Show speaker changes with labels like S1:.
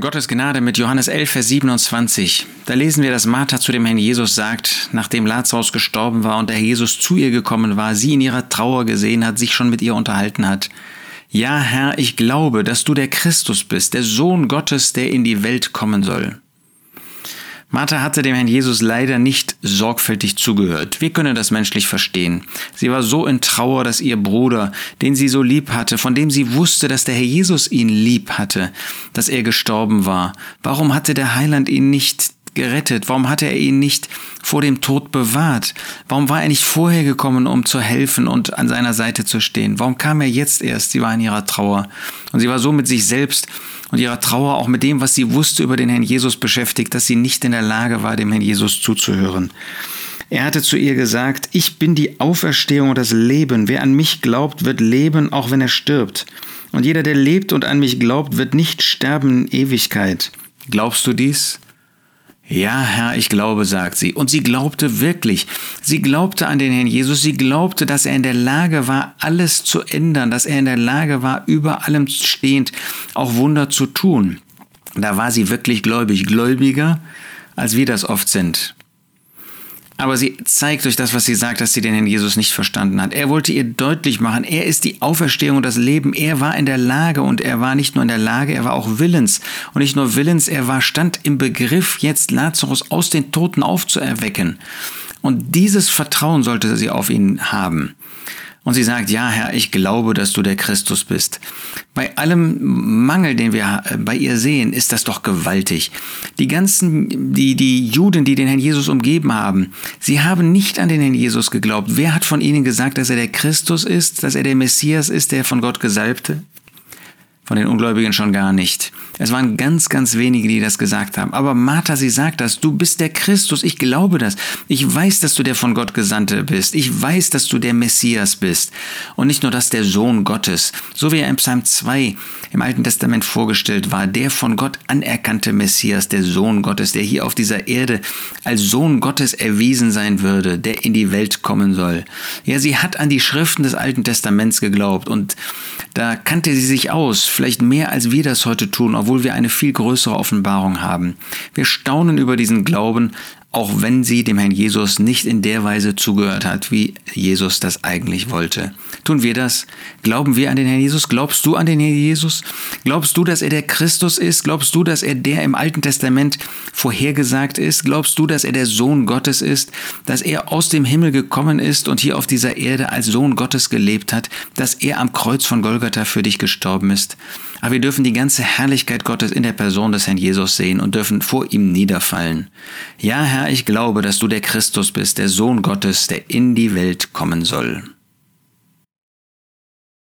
S1: Gottes Gnade mit Johannes 11, Vers 27. Da lesen wir, dass Martha zu dem Herrn Jesus sagt, nachdem Lazarus gestorben war und der Jesus zu ihr gekommen war, sie in ihrer Trauer gesehen hat, sich schon mit ihr unterhalten hat. Ja, Herr, ich glaube, dass du der Christus bist, der Sohn Gottes, der in die Welt kommen soll. Martha hatte dem Herrn Jesus leider nicht sorgfältig zugehört. Wir können das menschlich verstehen. Sie war so in Trauer, dass ihr Bruder, den sie so lieb hatte, von dem sie wusste, dass der Herr Jesus ihn lieb hatte, dass er gestorben war. Warum hatte der Heiland ihn nicht gerettet? Warum hatte er ihn nicht vor dem Tod bewahrt? Warum war er nicht vorher gekommen, um zu helfen und an seiner Seite zu stehen? Warum kam er jetzt erst? Sie war in ihrer Trauer. Und sie war so mit sich selbst und ihrer Trauer auch mit dem, was sie wusste über den Herrn Jesus beschäftigt, dass sie nicht in der Lage war, dem Herrn Jesus zuzuhören. Er hatte zu ihr gesagt, ich bin die Auferstehung und das Leben. Wer an mich glaubt, wird leben, auch wenn er stirbt. Und jeder, der lebt und an mich glaubt, wird nicht sterben in Ewigkeit. Glaubst du dies? Ja, Herr, ich glaube, sagt sie. Und sie glaubte wirklich. Sie glaubte an den Herrn Jesus. Sie glaubte, dass er in der Lage war, alles zu ändern, dass er in der Lage war, über allem stehend auch Wunder zu tun. Da war sie wirklich gläubig, gläubiger, als wir das oft sind. Aber sie zeigt durch das, was sie sagt, dass sie den Herrn Jesus nicht verstanden hat. Er wollte ihr deutlich machen, er ist die Auferstehung und das Leben. Er war in der Lage und er war nicht nur in der Lage, er war auch willens. Und nicht nur willens, er war, stand im Begriff, jetzt Lazarus aus den Toten aufzuerwecken. Und dieses Vertrauen sollte sie auf ihn haben. Und sie sagt, ja Herr, ich glaube, dass du der Christus bist. Bei allem Mangel, den wir äh, bei ihr sehen, ist das doch gewaltig. Die ganzen, die, die Juden, die den Herrn Jesus umgeben haben, sie haben nicht an den Herrn Jesus geglaubt. Wer hat von ihnen gesagt, dass er der Christus ist, dass er der Messias ist, der von Gott Gesalbte? Von den Ungläubigen schon gar nicht. Es waren ganz, ganz wenige, die das gesagt haben. Aber Martha, sie sagt das. Du bist der Christus. Ich glaube das. Ich weiß, dass du der von Gott Gesandte bist. Ich weiß, dass du der Messias bist. Und nicht nur das, der Sohn Gottes. So wie er im Psalm 2 im Alten Testament vorgestellt war. Der von Gott anerkannte Messias, der Sohn Gottes, der hier auf dieser Erde als Sohn Gottes erwiesen sein würde, der in die Welt kommen soll. Ja, sie hat an die Schriften des Alten Testaments geglaubt und da kannte sie sich aus, vielleicht mehr als wir das heute tun, obwohl wir eine viel größere Offenbarung haben. Wir staunen über diesen Glauben, auch wenn sie dem Herrn Jesus nicht in der Weise zugehört hat, wie Jesus das eigentlich wollte. Tun wir das? Glauben wir an den Herrn Jesus? Glaubst du an den Herrn Jesus? Glaubst du, dass er der Christus ist? Glaubst du, dass er der im Alten Testament vorhergesagt ist? Glaubst du, dass er der Sohn Gottes ist? Dass er aus dem Himmel gekommen ist und hier auf dieser Erde als Sohn Gottes gelebt hat? Dass er am Kreuz von Golgatha für dich gestorben ist? Aber wir dürfen die ganze Herrlichkeit Gottes in der Person des Herrn Jesus sehen und dürfen vor ihm niederfallen. Ja, Herr, ich glaube, dass du der Christus bist, der Sohn Gottes, der in die Welt kommen soll.